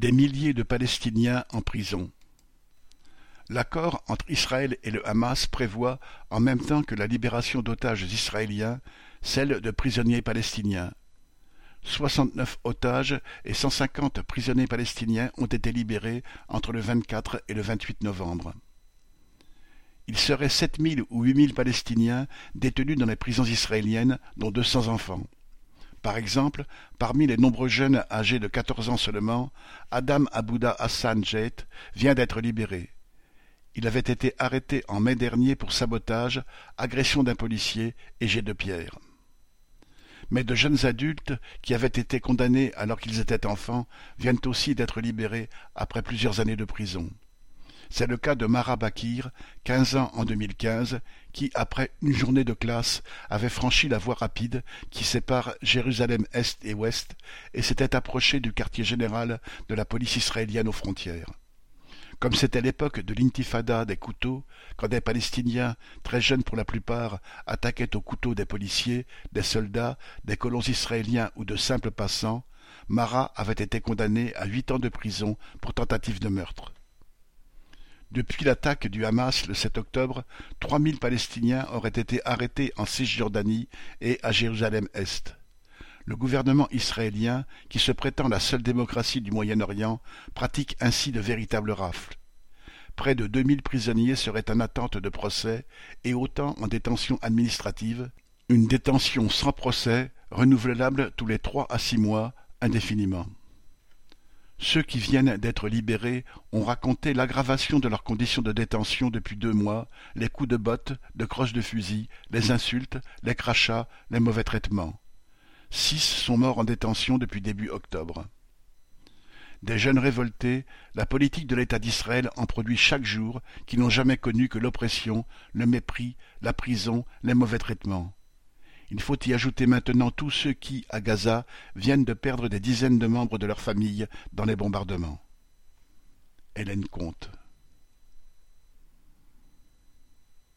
Des milliers de Palestiniens en prison. L'accord entre Israël et le Hamas prévoit, en même temps que la libération d'otages israéliens, celle de prisonniers palestiniens. Soixante-neuf otages et cent cinquante prisonniers palestiniens ont été libérés entre le vingt-quatre et le vingt-huit novembre. Il serait sept mille ou huit mille Palestiniens détenus dans les prisons israéliennes, dont deux cents enfants. Par exemple, parmi les nombreux jeunes âgés de quatorze ans seulement, Adam Abouda Hassan Jet vient d'être libéré. Il avait été arrêté en mai dernier pour sabotage, agression d'un policier et jet de pierre. Mais de jeunes adultes qui avaient été condamnés alors qu'ils étaient enfants viennent aussi d'être libérés après plusieurs années de prison. C'est le cas de Mara Bakir, quinze ans en 2015, qui, après une journée de classe, avait franchi la voie rapide qui sépare Jérusalem-Est et Ouest et s'était approché du quartier général de la police israélienne aux frontières. Comme c'était l'époque de l'intifada des couteaux, quand des Palestiniens, très jeunes pour la plupart, attaquaient au couteau des policiers, des soldats, des colons israéliens ou de simples passants, Mara avait été condamné à huit ans de prison pour tentative de meurtre. Depuis l'attaque du Hamas le 7 octobre, trois mille Palestiniens auraient été arrêtés en Cisjordanie et à Jérusalem-Est. Le gouvernement israélien, qui se prétend la seule démocratie du Moyen-Orient, pratique ainsi de véritables rafles. Près de deux mille prisonniers seraient en attente de procès et autant en détention administrative, une détention sans procès, renouvelable tous les trois à six mois, indéfiniment. Ceux qui viennent d'être libérés ont raconté l'aggravation de leurs conditions de détention depuis deux mois, les coups de bottes, de croches de fusil, les insultes, les crachats, les mauvais traitements. Six sont morts en détention depuis début octobre. Des jeunes révoltés, la politique de l'État d'Israël en produit chaque jour qui n'ont jamais connu que l'oppression, le mépris, la prison, les mauvais traitements. Il faut y ajouter maintenant tous ceux qui, à Gaza, viennent de perdre des dizaines de membres de leur famille dans les bombardements. Hélène Comte